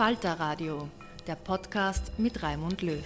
Falter Radio, der Podcast mit Raimund Löw.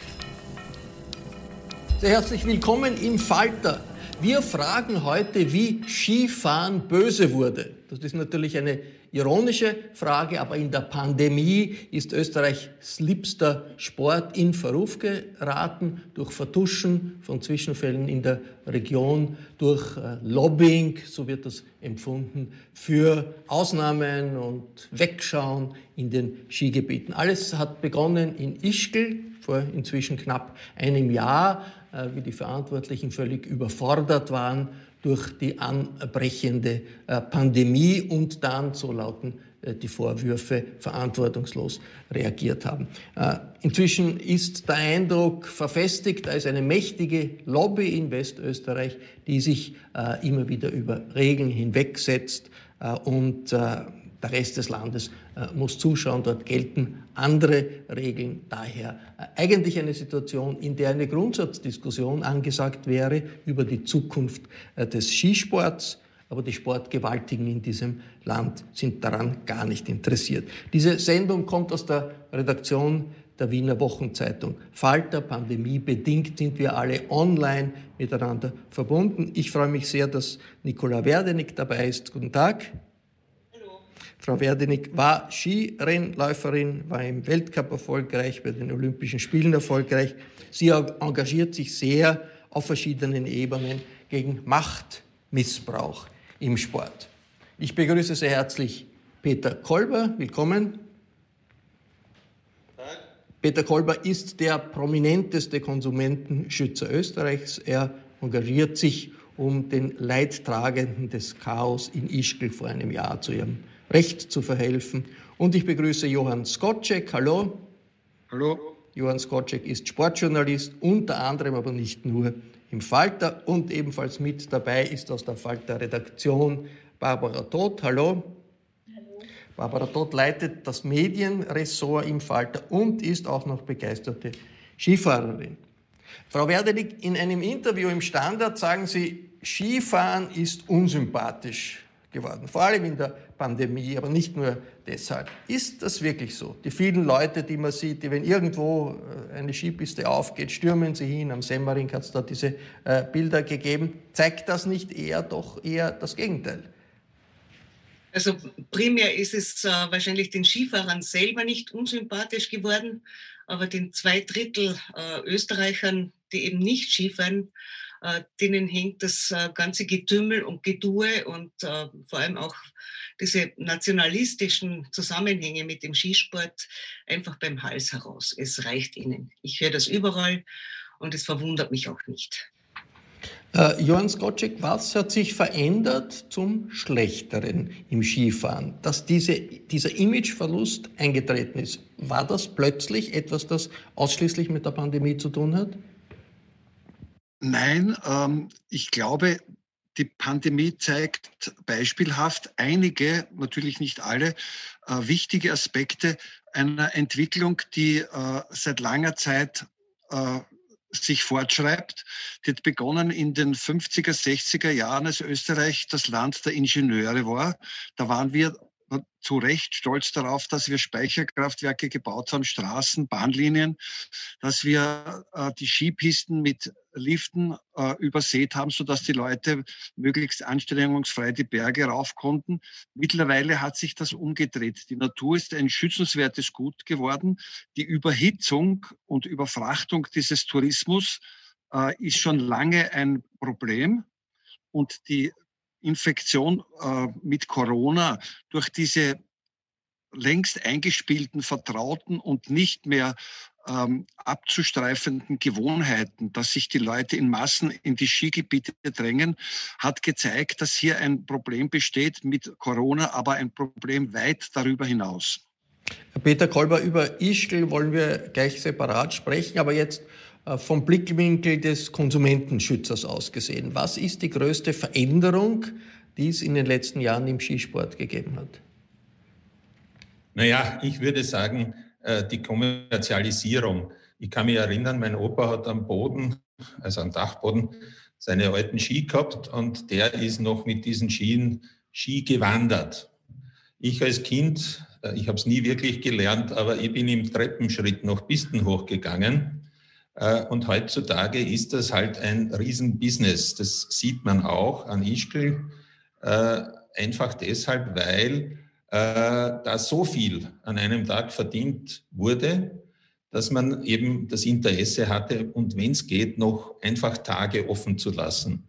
Sehr herzlich willkommen im Falter. Wir fragen heute, wie Skifahren böse wurde. Das ist natürlich eine ironische Frage, aber in der Pandemie ist Österreichs liebster Sport in Verruf geraten durch Vertuschen von Zwischenfällen in der Region, durch äh, Lobbying, so wird das empfunden, für Ausnahmen und Wegschauen in den Skigebieten. Alles hat begonnen in Ischgl vor inzwischen knapp einem Jahr, wie die Verantwortlichen völlig überfordert waren durch die anbrechende äh, Pandemie und dann, so lauten äh, die Vorwürfe, verantwortungslos reagiert haben. Äh, inzwischen ist der Eindruck verfestigt, da ist eine mächtige Lobby in Westösterreich, die sich immer wieder über Regeln hinwegsetzt und der Rest des Landes äh, muss zuschauen. Dort gelten andere Regeln. Daher äh, eigentlich eine Situation, in der eine Grundsatzdiskussion angesagt wäre über die Zukunft äh, des Skisports. Aber die Sportgewaltigen in diesem Land sind daran gar nicht interessiert. Diese Sendung kommt aus der Redaktion der Wiener Wochenzeitung. Falter, Pandemie bedingt sind wir alle online miteinander verbunden. Ich freue mich sehr, dass Nicola Werdenig dabei ist. Guten Tag. Frau Werdenig war Skirennläuferin, war im Weltcup erfolgreich, bei den Olympischen Spielen erfolgreich. Sie engagiert sich sehr auf verschiedenen Ebenen gegen Machtmissbrauch im Sport. Ich begrüße sehr herzlich Peter Kolber. Willkommen. Peter Kolber ist der prominenteste Konsumentenschützer Österreichs. Er engagiert sich um den Leidtragenden des Chaos in Ischgl vor einem Jahr zu ihrem Recht zu verhelfen. Und ich begrüße Johann Skocek. Hallo. Hallo. Johann Skocek ist Sportjournalist, unter anderem aber nicht nur im Falter und ebenfalls mit dabei ist aus der Falter-Redaktion Barbara Todt. Hallo. Hallo. Barbara Todt leitet das Medienressort im Falter und ist auch noch begeisterte Skifahrerin. Frau Werdenig, in einem Interview im Standard sagen Sie, Skifahren ist unsympathisch geworden, vor allem in der Pandemie, aber nicht nur deshalb. Ist das wirklich so? Die vielen Leute, die man sieht, die, wenn irgendwo äh, eine Skipiste aufgeht, stürmen sie hin. Am Semmering hat es da diese äh, Bilder gegeben. Zeigt das nicht eher doch eher das Gegenteil? Also primär ist es äh, wahrscheinlich den Skifahrern selber nicht unsympathisch geworden, aber den zwei Drittel äh, Österreichern, die eben nicht Skifahren, denen hängt das äh, ganze Getümmel und Gedue und äh, vor allem auch diese nationalistischen Zusammenhänge mit dem Skisport einfach beim Hals heraus. Es reicht ihnen. Ich höre das überall und es verwundert mich auch nicht. Äh, Johann Skocek, was hat sich verändert zum Schlechteren im Skifahren? Dass diese, dieser Imageverlust eingetreten ist, war das plötzlich etwas, das ausschließlich mit der Pandemie zu tun hat? Nein, ähm, ich glaube, die Pandemie zeigt beispielhaft einige, natürlich nicht alle, äh, wichtige Aspekte einer Entwicklung, die äh, seit langer Zeit äh, sich fortschreibt. Die hat begonnen in den 50er, 60er Jahren, als Österreich das Land der Ingenieure war. Da waren wir zu Recht stolz darauf, dass wir Speicherkraftwerke gebaut haben, Straßen, Bahnlinien, dass wir äh, die Skipisten mit Liften äh, übersät haben, sodass die Leute möglichst anstrengungsfrei die Berge rauf konnten. Mittlerweile hat sich das umgedreht. Die Natur ist ein schützenswertes Gut geworden. Die Überhitzung und Überfrachtung dieses Tourismus äh, ist schon lange ein Problem. Und die Infektion äh, mit Corona durch diese längst eingespielten, vertrauten und nicht mehr ähm, abzustreifenden Gewohnheiten, dass sich die Leute in Massen in die Skigebiete drängen, hat gezeigt, dass hier ein Problem besteht mit Corona, aber ein Problem weit darüber hinaus. Herr Peter Kolber, über Ischgl wollen wir gleich separat sprechen, aber jetzt vom Blickwinkel des Konsumentenschützers aus gesehen. Was ist die größte Veränderung, die es in den letzten Jahren im Skisport gegeben hat? Naja, ich würde sagen, äh, die Kommerzialisierung. Ich kann mich erinnern, mein Opa hat am Boden, also am Dachboden, seine alten Ski gehabt und der ist noch mit diesen Skien Ski gewandert. Ich als Kind, äh, ich habe es nie wirklich gelernt, aber ich bin im Treppenschritt noch Pisten hochgegangen äh, und heutzutage ist das halt ein Riesenbusiness. Das sieht man auch an Ischgl. Äh, einfach deshalb, weil äh, da so viel an einem Tag verdient wurde, dass man eben das Interesse hatte und wenn es geht, noch einfach Tage offen zu lassen.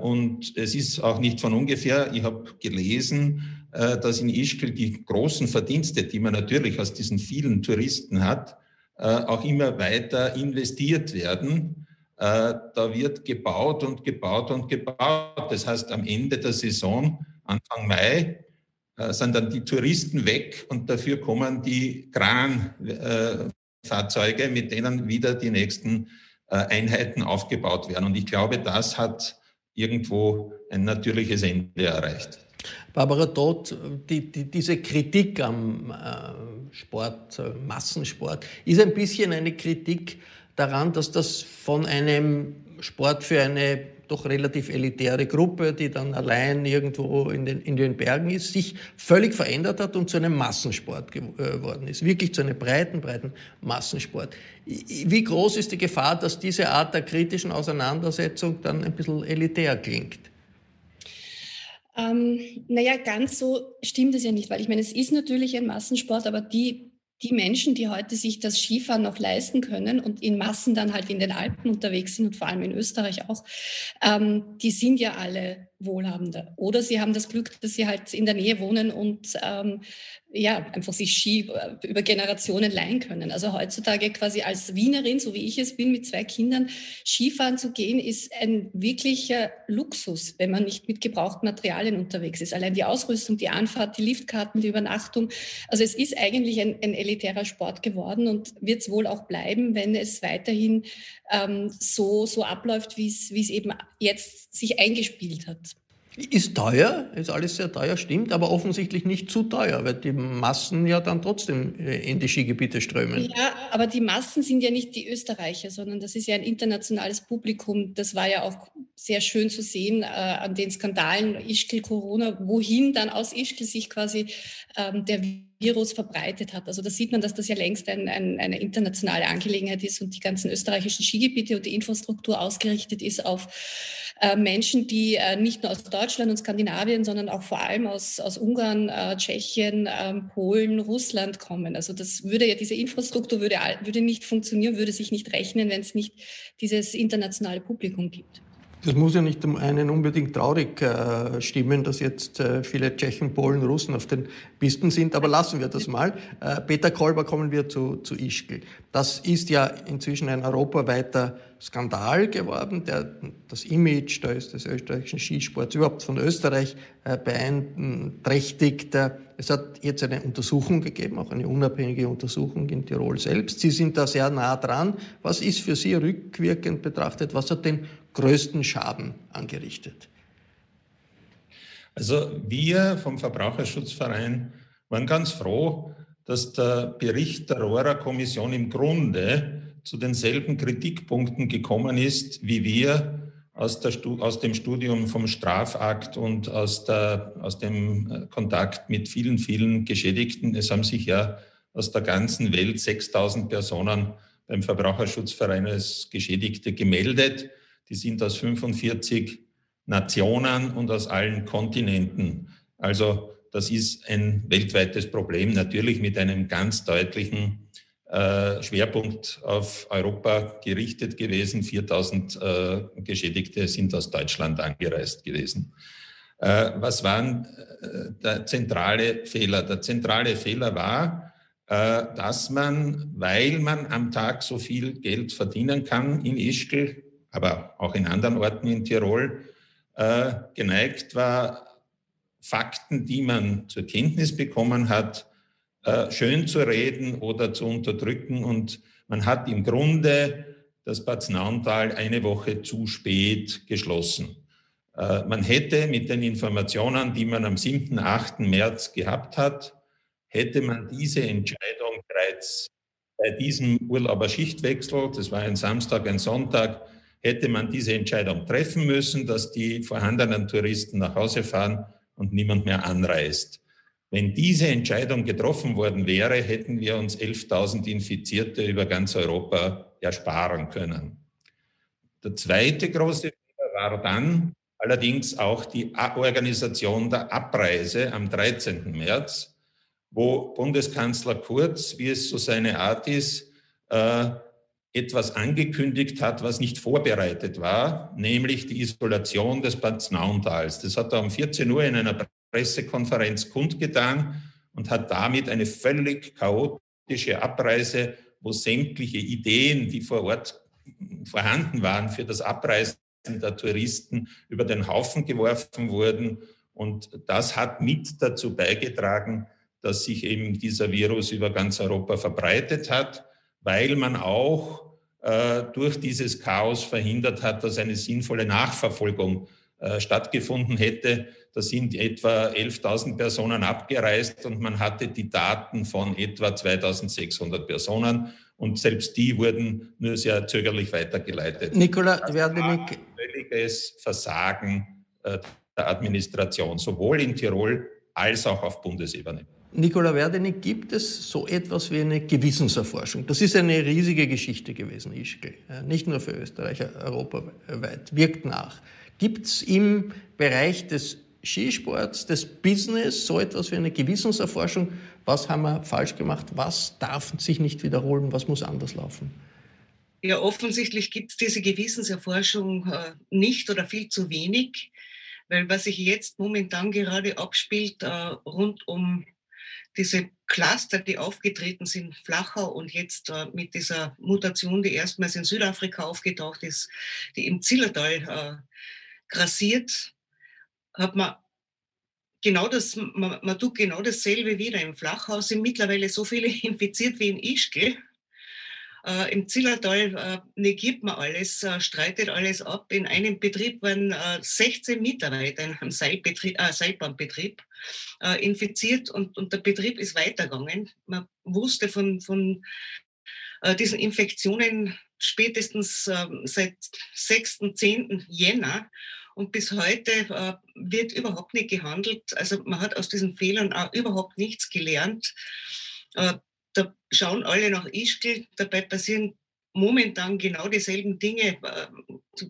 Und es ist auch nicht von ungefähr, ich habe gelesen, dass in Ischgl die großen Verdienste, die man natürlich aus diesen vielen Touristen hat, äh, auch immer weiter investiert werden. Äh, da wird gebaut und gebaut und gebaut. Das heißt, am Ende der Saison, Anfang Mai, äh, sind dann die Touristen weg und dafür kommen die Kranfahrzeuge, mit denen wieder die nächsten Einheiten aufgebaut werden. Und ich glaube, das hat irgendwo ein natürliches Ende erreicht. Barbara Todt, die, die, diese Kritik am äh, Sport, äh, Massensport, ist ein bisschen eine Kritik daran, dass das von einem Sport für eine doch relativ elitäre Gruppe, die dann allein irgendwo in den, in den Bergen ist, sich völlig verändert hat und zu einem Massensport geworden ist. Wirklich zu einem breiten, breiten Massensport. Wie groß ist die Gefahr, dass diese Art der kritischen Auseinandersetzung dann ein bisschen elitär klingt? Ähm, naja, ganz so stimmt es ja nicht, weil ich meine, es ist natürlich ein Massensport, aber die, die Menschen, die heute sich das Skifahren noch leisten können und in Massen dann halt in den Alpen unterwegs sind und vor allem in Österreich auch, ähm, die sind ja alle Wohlhabende. Oder sie haben das Glück, dass sie halt in der Nähe wohnen und ähm, ja, einfach sich Ski äh, über Generationen leihen können. Also heutzutage quasi als Wienerin, so wie ich es bin, mit zwei Kindern, Skifahren zu gehen, ist ein wirklicher Luxus, wenn man nicht mit gebrauchten Materialien unterwegs ist. Allein die Ausrüstung, die Anfahrt, die Liftkarten, die Übernachtung. Also es ist eigentlich ein, ein elitärer Sport geworden und wird es wohl auch bleiben, wenn es weiterhin ähm, so, so abläuft, wie es eben jetzt sich eingespielt hat. Ist teuer, ist alles sehr teuer, stimmt, aber offensichtlich nicht zu teuer, weil die Massen ja dann trotzdem äh, in die Skigebiete strömen. Ja, aber die Massen sind ja nicht die Österreicher, sondern das ist ja ein internationales Publikum. Das war ja auch sehr schön zu sehen äh, an den Skandalen Ischgl, Corona, wohin dann aus Ischgl sich quasi ähm, der Virus verbreitet hat. Also da sieht man, dass das ja längst ein, ein, eine internationale Angelegenheit ist und die ganzen österreichischen Skigebiete und die Infrastruktur ausgerichtet ist auf äh, Menschen, die äh, nicht nur aus Deutschland und Skandinavien, sondern auch vor allem aus, aus Ungarn, äh, Tschechien, ähm, Polen, Russland kommen. Also das würde ja, diese Infrastruktur würde, würde nicht funktionieren, würde sich nicht rechnen, wenn es nicht dieses internationale Publikum gibt. Das muss ja nicht einen unbedingt traurig äh, stimmen, dass jetzt äh, viele Tschechen, Polen, Russen auf den Pisten sind, aber lassen wir das mal. Äh, Peter Kolber, kommen wir zu, zu Ischgl. Das ist ja inzwischen ein europaweiter Skandal geworden, der das Image ist des österreichischen Skisports, überhaupt von Österreich äh, beeinträchtigt. Es hat jetzt eine Untersuchung gegeben, auch eine unabhängige Untersuchung in Tirol selbst. Sie sind da sehr nah dran. Was ist für Sie rückwirkend betrachtet? Was hat den größten Schaden angerichtet? Also wir vom Verbraucherschutzverein waren ganz froh, dass der Bericht der Rohrer-Kommission im Grunde zu denselben Kritikpunkten gekommen ist, wie wir aus, der, aus dem Studium vom Strafakt und aus, der, aus dem äh, Kontakt mit vielen, vielen Geschädigten. Es haben sich ja aus der ganzen Welt 6000 Personen beim Verbraucherschutzverein als Geschädigte gemeldet. Die sind aus 45 Nationen und aus allen Kontinenten. Also das ist ein weltweites Problem, natürlich mit einem ganz deutlichen äh, Schwerpunkt auf Europa gerichtet gewesen. 4000 äh, Geschädigte sind aus Deutschland angereist gewesen. Äh, was war äh, der zentrale Fehler? Der zentrale Fehler war, äh, dass man, weil man am Tag so viel Geld verdienen kann in Ischgl, aber auch in anderen Orten in Tirol, äh, geneigt war, Fakten, die man zur Kenntnis bekommen hat, äh, schön zu reden oder zu unterdrücken. Und man hat im Grunde das Bad Nauntal eine Woche zu spät geschlossen. Äh, man hätte mit den Informationen, die man am 7., 8. März gehabt hat, hätte man diese Entscheidung bereits bei diesem Urlauberschichtwechsel, das war ein Samstag, ein Sonntag, hätte man diese Entscheidung treffen müssen, dass die vorhandenen Touristen nach Hause fahren und niemand mehr anreist. Wenn diese Entscheidung getroffen worden wäre, hätten wir uns 11.000 Infizierte über ganz Europa ersparen können. Der zweite große Fehler war dann allerdings auch die Organisation der Abreise am 13. März, wo Bundeskanzler Kurz, wie es so seine Art ist, äh, etwas angekündigt hat, was nicht vorbereitet war, nämlich die Isolation des Bad Naundals. Das hat er um 14 Uhr in einer Pressekonferenz kundgetan und hat damit eine völlig chaotische Abreise, wo sämtliche Ideen, die vor Ort vorhanden waren für das Abreisen der Touristen, über den Haufen geworfen wurden. Und das hat mit dazu beigetragen, dass sich eben dieser Virus über ganz Europa verbreitet hat, weil man auch durch dieses Chaos verhindert hat, dass eine sinnvolle Nachverfolgung äh, stattgefunden hätte. Da sind etwa 11.000 Personen abgereist und man hatte die Daten von etwa 2.600 Personen und selbst die wurden nur sehr zögerlich weitergeleitet. Nikola Werdenig. Völliges Versagen äh, der Administration, sowohl in Tirol als auch auf Bundesebene. Nicola Werdenig, gibt es so etwas wie eine Gewissenserforschung? Das ist eine riesige Geschichte gewesen, Ischgl. Nicht nur für Österreich, europaweit. Wirkt nach. Gibt es im Bereich des Skisports, des Business so etwas wie eine Gewissenserforschung? Was haben wir falsch gemacht? Was darf sich nicht wiederholen? Was muss anders laufen? Ja, offensichtlich gibt es diese Gewissenserforschung äh, nicht oder viel zu wenig, weil was sich jetzt momentan gerade abspielt äh, rund um diese Cluster, die aufgetreten sind, Flachau und jetzt äh, mit dieser Mutation, die erstmals in Südafrika aufgetaucht ist, die im Zillertal äh, grassiert, hat man genau das, man, man, tut genau dasselbe wieder. Im Flachau sind mittlerweile so viele infiziert wie in Ischgl. Äh, Im Zillertal äh, negiert man alles, äh, streitet alles ab. In einem Betrieb waren äh, 16 Mitarbeiter in einem Seilbetrieb, äh, Seilbahnbetrieb äh, infiziert und, und der Betrieb ist weitergegangen. Man wusste von, von äh, diesen Infektionen spätestens äh, seit 6., 10. Jänner. Und bis heute äh, wird überhaupt nicht gehandelt. Also man hat aus diesen Fehlern auch überhaupt nichts gelernt. Äh, da schauen alle nach Ischgl, dabei passieren momentan genau dieselben Dinge äh,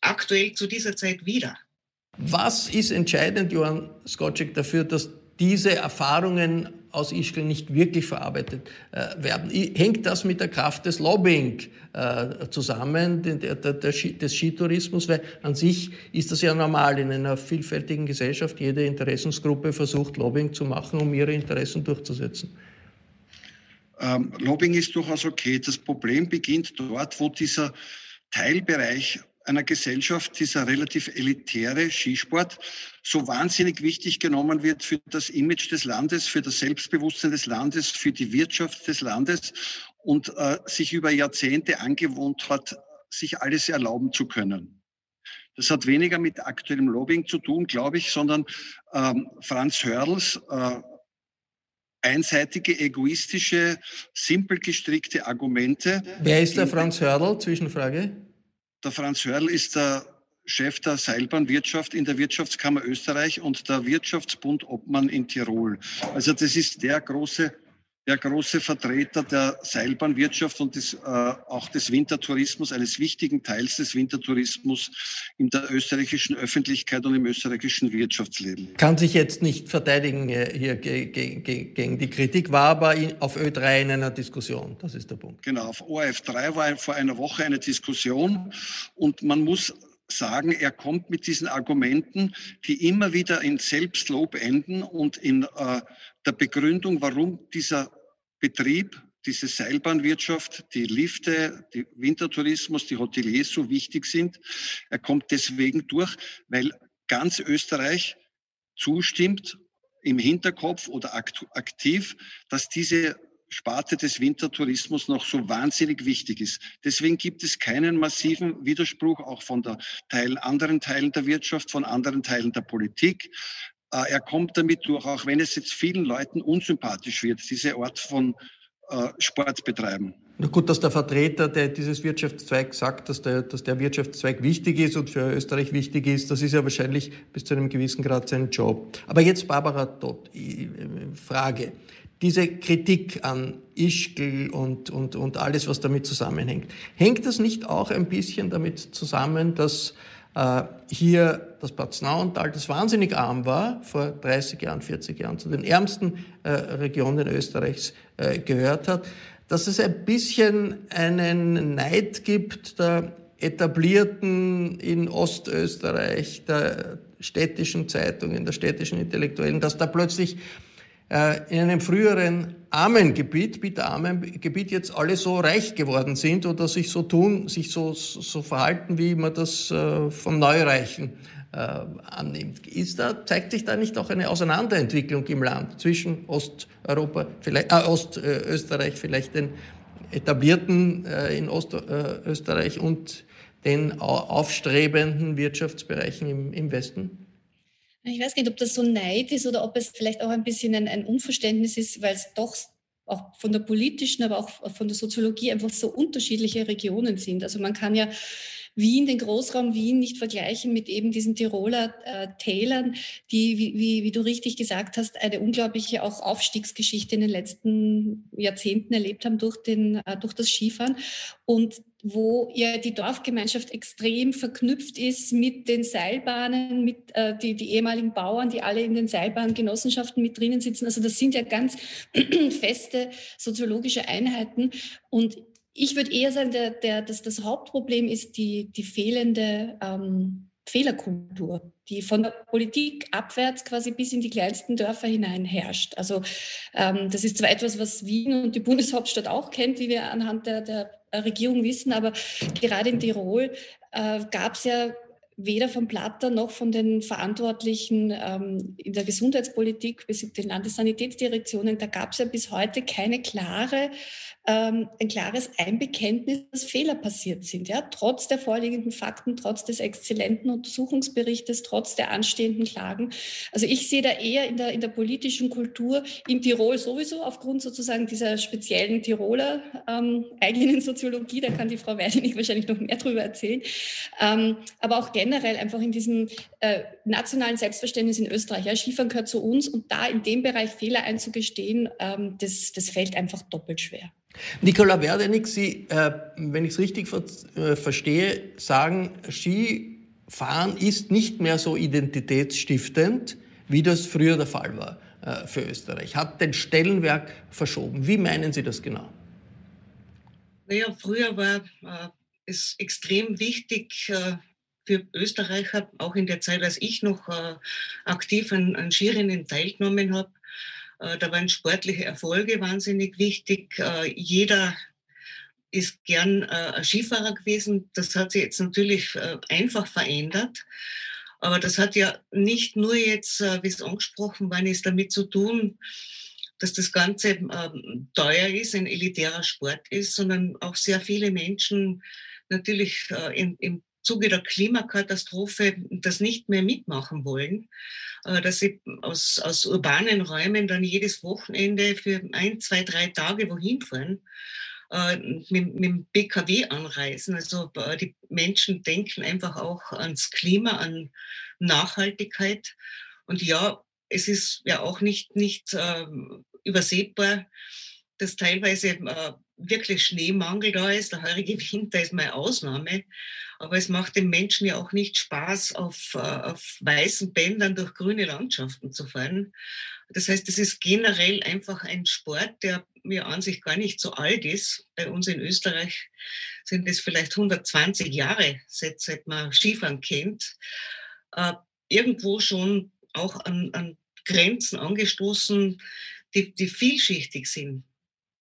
aktuell zu dieser Zeit wieder. Was ist entscheidend, Johann Skocek, dafür, dass diese Erfahrungen aus Ischgl nicht wirklich verarbeitet äh, werden. Hängt das mit der Kraft des Lobbying äh, zusammen, der, der, der, des Skitourismus? Weil an sich ist das ja normal in einer vielfältigen Gesellschaft. Jede Interessensgruppe versucht, Lobbying zu machen, um ihre Interessen durchzusetzen. Ähm, Lobbying ist durchaus okay. Das Problem beginnt dort, wo dieser Teilbereich einer Gesellschaft, dieser relativ elitäre Skisport, so wahnsinnig wichtig genommen wird für das Image des Landes, für das Selbstbewusstsein des Landes, für die Wirtschaft des Landes und äh, sich über Jahrzehnte angewohnt hat, sich alles erlauben zu können. Das hat weniger mit aktuellem Lobbying zu tun, glaube ich, sondern ähm, Franz Hörls äh, einseitige, egoistische, simpel gestrickte Argumente. Wer ist der Franz Hörl? Zwischenfrage. Der Franz Hörl ist der Chef der Seilbahnwirtschaft in der Wirtschaftskammer Österreich und der Wirtschaftsbund Obmann in Tirol. Also das ist der große der große Vertreter der Seilbahnwirtschaft und des, äh, auch des Wintertourismus, eines wichtigen Teils des Wintertourismus in der österreichischen Öffentlichkeit und im österreichischen Wirtschaftsleben. Kann sich jetzt nicht verteidigen äh, hier gegen die Kritik, war aber auf Ö3 in einer Diskussion. Das ist der Punkt. Genau, auf ORF3 war vor einer Woche eine Diskussion und man muss sagen, er kommt mit diesen Argumenten, die immer wieder in Selbstlob enden und in äh, der Begründung, warum dieser Betrieb, diese Seilbahnwirtschaft, die Lifte, die Wintertourismus, die Hoteliers so wichtig sind. Er kommt deswegen durch, weil ganz Österreich zustimmt im Hinterkopf oder aktiv, dass diese Sparte des Wintertourismus noch so wahnsinnig wichtig ist. Deswegen gibt es keinen massiven Widerspruch auch von der Teil, anderen Teilen der Wirtschaft, von anderen Teilen der Politik. Äh, er kommt damit durch, auch wenn es jetzt vielen Leuten unsympathisch wird, diese Art von äh, Sport betreiben. Na gut, dass der Vertreter der dieses Wirtschaftszweig sagt, dass der, dass der Wirtschaftszweig wichtig ist und für Österreich wichtig ist, das ist ja wahrscheinlich bis zu einem gewissen Grad sein Job. Aber jetzt Barbara Todt, Frage diese Kritik an Ischgl und, und, und alles, was damit zusammenhängt. Hängt das nicht auch ein bisschen damit zusammen, dass äh, hier das Bad Snauental, das wahnsinnig arm war, vor 30 Jahren, 40 Jahren, zu den ärmsten äh, Regionen Österreichs äh, gehört hat, dass es ein bisschen einen Neid gibt der etablierten in Ostösterreich, der städtischen Zeitungen, der städtischen Intellektuellen, dass da plötzlich äh, in einem früheren armen Gebiet, bitterarmen Gebiet jetzt alle so reich geworden sind oder sich so tun, sich so, so verhalten, wie man das äh, vom Neureichen annimmt. Ist da, zeigt sich da nicht auch eine Auseinanderentwicklung im Land zwischen Osteuropa, vielleicht, äh, Ostösterreich, vielleicht den etablierten äh, in Ostösterreich und den aufstrebenden Wirtschaftsbereichen im, im Westen? Ich weiß nicht, ob das so Neid ist oder ob es vielleicht auch ein bisschen ein, ein Unverständnis ist, weil es doch auch von der politischen, aber auch von der Soziologie einfach so unterschiedliche Regionen sind. Also man kann ja Wien, den Großraum Wien nicht vergleichen mit eben diesen Tiroler äh, Tälern, die, wie, wie, wie du richtig gesagt hast, eine unglaubliche auch Aufstiegsgeschichte in den letzten Jahrzehnten erlebt haben durch, den, äh, durch das Skifahren. Und wo ja die Dorfgemeinschaft extrem verknüpft ist mit den Seilbahnen, mit äh, die, die ehemaligen Bauern, die alle in den Seilbahngenossenschaften mit drinnen sitzen. Also das sind ja ganz feste soziologische Einheiten. Und ich würde eher sagen, der, der, dass das Hauptproblem ist die, die fehlende ähm, Fehlerkultur, die von der Politik abwärts quasi bis in die kleinsten Dörfer hinein herrscht. Also ähm, das ist zwar etwas, was Wien und die Bundeshauptstadt auch kennt, wie wir anhand der, der Regierung wissen, aber gerade in Tirol äh, gab es ja weder vom Platter noch von den Verantwortlichen ähm, in der Gesundheitspolitik bis in den Landessanitätsdirektionen, da gab es ja bis heute keine klare ähm, ein klares Einbekenntnis, dass Fehler passiert sind. Ja? Trotz der vorliegenden Fakten, trotz des exzellenten Untersuchungsberichtes, trotz der anstehenden Klagen. Also ich sehe da eher in der, in der politischen Kultur in Tirol sowieso aufgrund sozusagen dieser speziellen Tiroler ähm, eigenen Soziologie, da kann die Frau Weidenig wahrscheinlich noch mehr drüber erzählen, ähm, aber auch generell einfach in diesem äh, nationalen Selbstverständnis in Österreich. Ja, Skifahren gehört zu uns und da in dem Bereich Fehler einzugestehen, ähm, das, das fällt einfach doppelt schwer. Nicola Werdenig, Sie, äh, wenn ich es richtig ver äh, verstehe, sagen, Skifahren ist nicht mehr so identitätsstiftend, wie das früher der Fall war äh, für Österreich. Hat den Stellenwerk verschoben. Wie meinen Sie das genau? Naja, früher war äh, es extrem wichtig, äh, für Österreicher, auch in der Zeit, als ich noch äh, aktiv an, an Skirennen teilgenommen habe, da waren sportliche Erfolge wahnsinnig wichtig. Äh, jeder ist gern äh, ein Skifahrer gewesen. Das hat sich jetzt natürlich einfach verändert. Aber das hat ja nicht nur jetzt, wie es angesprochen worden ist, damit zu tun, dass das Ganze ähm, teuer ist, ein elitärer Sport ist, sondern auch sehr viele Menschen natürlich im, im Zuge der Klimakatastrophe das nicht mehr mitmachen wollen, äh, dass sie aus, aus urbanen Räumen dann jedes Wochenende für ein, zwei, drei Tage wohin fahren, äh, mit, mit dem PKW anreisen. Also äh, die Menschen denken einfach auch ans Klima, an Nachhaltigkeit. Und ja, es ist ja auch nicht, nicht äh, übersehbar, dass teilweise äh, wirklich Schneemangel da ist. Der heurige Winter ist mal Ausnahme. Aber es macht den Menschen ja auch nicht Spaß, auf, äh, auf weißen Bändern durch grüne Landschaften zu fahren. Das heißt, es ist generell einfach ein Sport, der mir an sich gar nicht so alt ist. Bei uns in Österreich sind es vielleicht 120 Jahre, seit, seit man Skifahren kennt. Äh, irgendwo schon auch an, an Grenzen angestoßen, die, die vielschichtig sind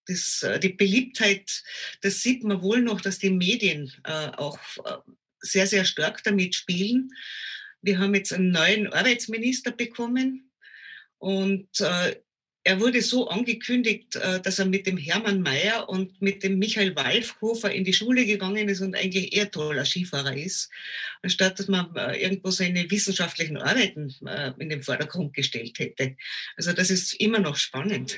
das, äh, die Beliebtheit, das sieht man wohl noch, dass die Medien äh, auch äh, sehr, sehr stark damit spielen. Wir haben jetzt einen neuen Arbeitsminister bekommen und äh, er wurde so angekündigt, äh, dass er mit dem Hermann Mayer und mit dem Michael Walfhofer in die Schule gegangen ist und eigentlich eher toller Skifahrer ist, anstatt dass man äh, irgendwo seine wissenschaftlichen Arbeiten in den Vordergrund gestellt hätte. Also das ist immer noch spannend.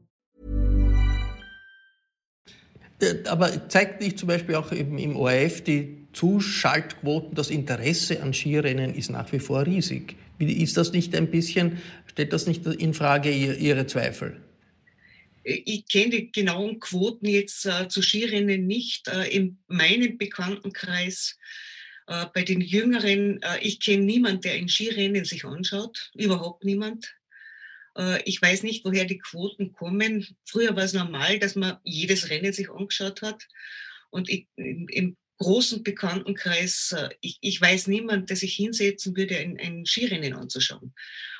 Aber zeigt nicht zum Beispiel auch im, im ORF die Zuschaltquoten, das Interesse an Skirennen ist nach wie vor riesig. Ist das nicht ein bisschen, stellt das nicht in Frage Ihre Zweifel? Ich kenne die genauen Quoten jetzt äh, zu Skirennen nicht. Äh, in meinem Bekanntenkreis, äh, bei den Jüngeren, äh, ich kenne niemanden, der in Skirennen sich anschaut. Überhaupt niemand. Äh, ich weiß nicht, woher die Quoten kommen. Früher war es normal, dass man jedes Rennen sich angeschaut hat. Und ich, im großen Bekanntenkreis, äh, ich, ich weiß niemand, der sich hinsetzen würde, ein, ein Skirennen anzuschauen.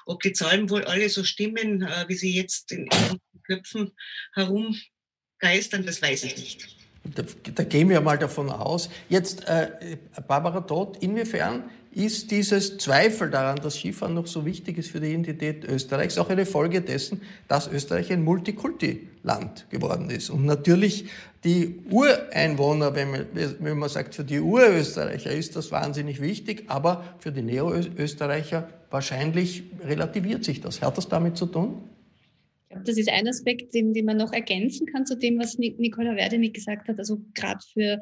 Ob die Zahlen wohl alle so stimmen, äh, wie sie jetzt in, in Köpfen herumgeistern, das weiß ich nicht. Da, da, gehen wir mal davon aus. Jetzt, äh, Barbara Todt, inwiefern ist dieses Zweifel daran, dass Skifahren noch so wichtig ist für die Identität Österreichs, auch eine Folge dessen, dass Österreich ein Multikulti-Land geworden ist. Und natürlich die Ureinwohner, wenn man, wenn man sagt, für die Urösterreicher ist das wahnsinnig wichtig, aber für die Neo-Österreicher wahrscheinlich relativiert sich das. Hat das damit zu tun? Glaube, das ist ein Aspekt, den, den man noch ergänzen kann zu dem, was Nicola Werdenig gesagt hat. Also gerade für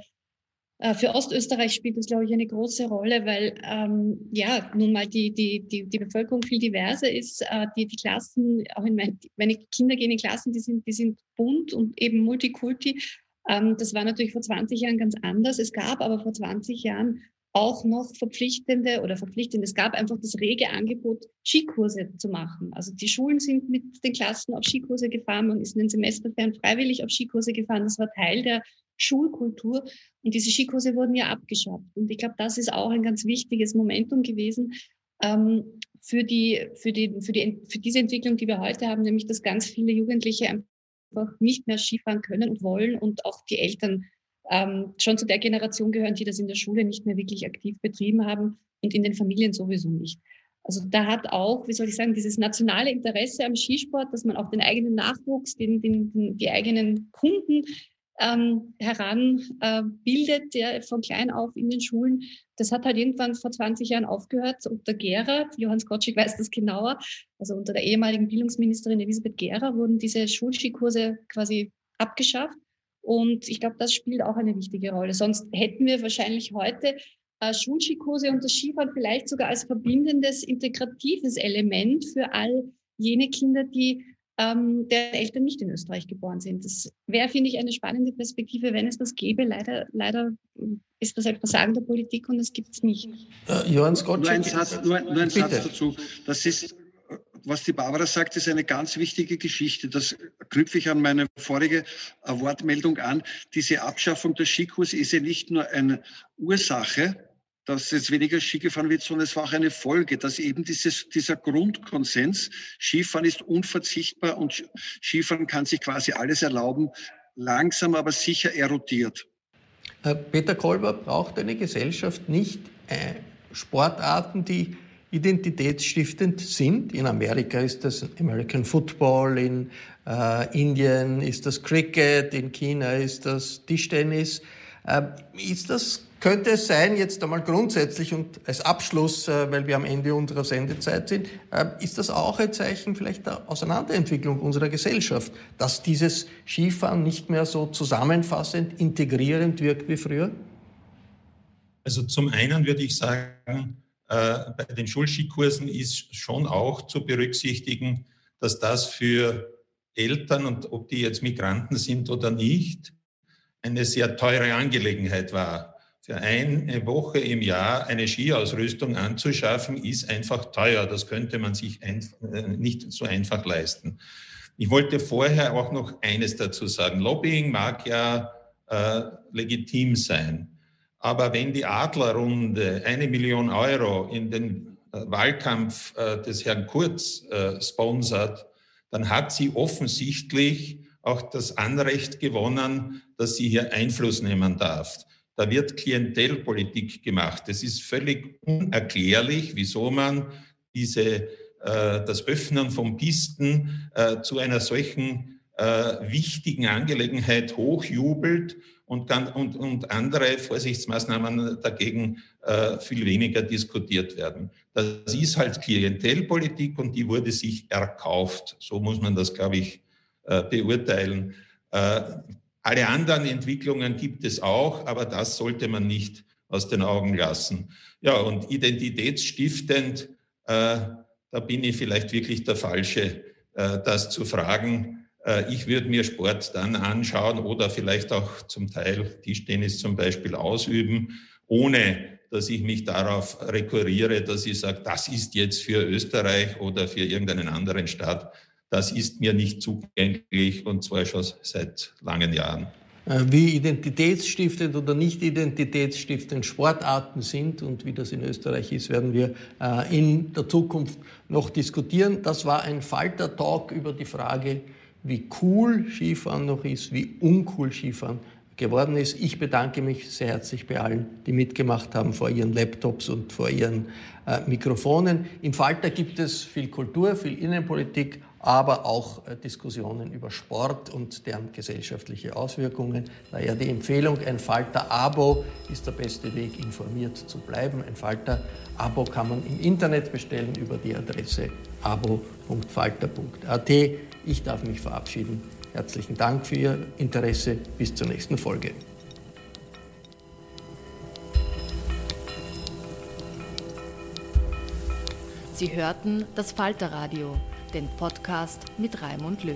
äh, für Ostösterreich spielt das, glaube ich, eine große Rolle, weil ähm, ja nun mal die, die, die, die Bevölkerung viel diverser ist. Äh, die, die Klassen, auch in mein, meine Kinder gehen in Klassen, die sind, die sind bunt und eben Multikulti. Ähm, das war natürlich vor 20 Jahren ganz anders. Es gab aber vor 20 Jahren auch noch verpflichtende oder verpflichtende, es gab einfach das rege Angebot, Skikurse zu machen. Also die Schulen sind mit den Klassen auf Skikurse gefahren, man ist in den Semesterferien freiwillig auf Skikurse gefahren. Das war Teil der Schulkultur und diese Skikurse wurden ja abgeschafft. Und ich glaube, das ist auch ein ganz wichtiges Momentum gewesen ähm, für, die, für, die, für, die, für diese Entwicklung, die wir heute haben, nämlich dass ganz viele Jugendliche einfach nicht mehr Skifahren können und wollen und auch die Eltern ähm, schon zu der Generation gehören, die das in der Schule nicht mehr wirklich aktiv betrieben haben und in den Familien sowieso nicht. Also da hat auch, wie soll ich sagen, dieses nationale Interesse am Skisport, dass man auch den eigenen Nachwuchs, den, den, den die eigenen Kunden ähm, heranbildet, äh, der von klein auf in den Schulen. Das hat halt irgendwann vor 20 Jahren aufgehört unter Gera. Johann Skotschik weiß das genauer. Also unter der ehemaligen Bildungsministerin Elisabeth Gera wurden diese Schulskikurse quasi abgeschafft. Und ich glaube, das spielt auch eine wichtige Rolle. Sonst hätten wir wahrscheinlich heute äh, Schulskikurse und das Skifahren vielleicht sogar als verbindendes, integratives Element für all jene Kinder, die ähm, deren Eltern nicht in Österreich geboren sind. Das wäre, finde ich, eine spannende Perspektive, wenn es das gäbe. Leider, leider ist das ein Versagen der Politik und das gibt es nicht. Äh, Johann Scott, nur ein Satz, nur, nur ein Satz dazu. Das ist was die Barbara sagt, ist eine ganz wichtige Geschichte. Das knüpfe ich an meine vorige äh, Wortmeldung an. Diese Abschaffung des Skikurs ist ja nicht nur eine Ursache, dass jetzt weniger Ski gefahren wird, sondern es war auch eine Folge, dass eben dieses, dieser Grundkonsens, Skifahren ist unverzichtbar und Skifahren kann sich quasi alles erlauben, langsam aber sicher erodiert. Äh, Peter Kolber braucht eine Gesellschaft nicht äh, Sportarten, die identitätsstiftend sind. In Amerika ist das American Football, in äh, Indien ist das Cricket, in China ist das Tischtennis. Äh, ist das, könnte es sein, jetzt einmal grundsätzlich und als Abschluss, äh, weil wir am Ende unserer Sendezeit sind, äh, ist das auch ein Zeichen vielleicht der Auseinanderentwicklung unserer Gesellschaft, dass dieses Skifahren nicht mehr so zusammenfassend, integrierend wirkt wie früher? Also zum einen würde ich sagen, bei den Schulskikursen ist schon auch zu berücksichtigen, dass das für Eltern und ob die jetzt Migranten sind oder nicht, eine sehr teure Angelegenheit war. Für eine Woche im Jahr eine Skiausrüstung anzuschaffen, ist einfach teuer. Das könnte man sich äh, nicht so einfach leisten. Ich wollte vorher auch noch eines dazu sagen. Lobbying mag ja äh, legitim sein. Aber wenn die Adlerrunde eine Million Euro in den äh, Wahlkampf äh, des Herrn Kurz äh, sponsert, dann hat sie offensichtlich auch das Anrecht gewonnen, dass sie hier Einfluss nehmen darf. Da wird Klientelpolitik gemacht. Es ist völlig unerklärlich, wieso man diese, das Öffnen von Pisten zu einer solchen wichtigen Angelegenheit hochjubelt und, und, und andere Vorsichtsmaßnahmen dagegen äh, viel weniger diskutiert werden. Das ist halt Klientelpolitik und die wurde sich erkauft. So muss man das, glaube ich, äh, beurteilen. Äh, alle anderen Entwicklungen gibt es auch, aber das sollte man nicht aus den Augen lassen. Ja, und identitätsstiftend, äh, da bin ich vielleicht wirklich der Falsche, äh, das zu fragen. Äh, ich würde mir Sport dann anschauen oder vielleicht auch zum Teil Tischtennis zum Beispiel ausüben, ohne dass ich mich darauf rekurriere, dass ich sage, das ist jetzt für Österreich oder für irgendeinen anderen Staat. Das ist mir nicht zugänglich und zwar schon seit langen Jahren. Äh, wie identitätsstiftend oder nicht identitätsstiftend Sportarten sind und wie das in Österreich ist, werden wir äh, in der Zukunft noch diskutieren. Das war ein Falter-Talk über die Frage, wie cool Skifahren noch ist, wie uncool Skifahren geworden ist. Ich bedanke mich sehr herzlich bei allen, die mitgemacht haben vor ihren Laptops und vor ihren äh, Mikrofonen. Im Falter gibt es viel Kultur, viel Innenpolitik, aber auch äh, Diskussionen über Sport und deren gesellschaftliche Auswirkungen. Daher die Empfehlung, ein Falter-Abo ist der beste Weg, informiert zu bleiben. Ein Falter-Abo kann man im Internet bestellen über die Adresse abo.falter.at. Ich darf mich verabschieden. Herzlichen Dank für Ihr Interesse. Bis zur nächsten Folge. Sie hörten das Falterradio, den Podcast mit Raimund Löw.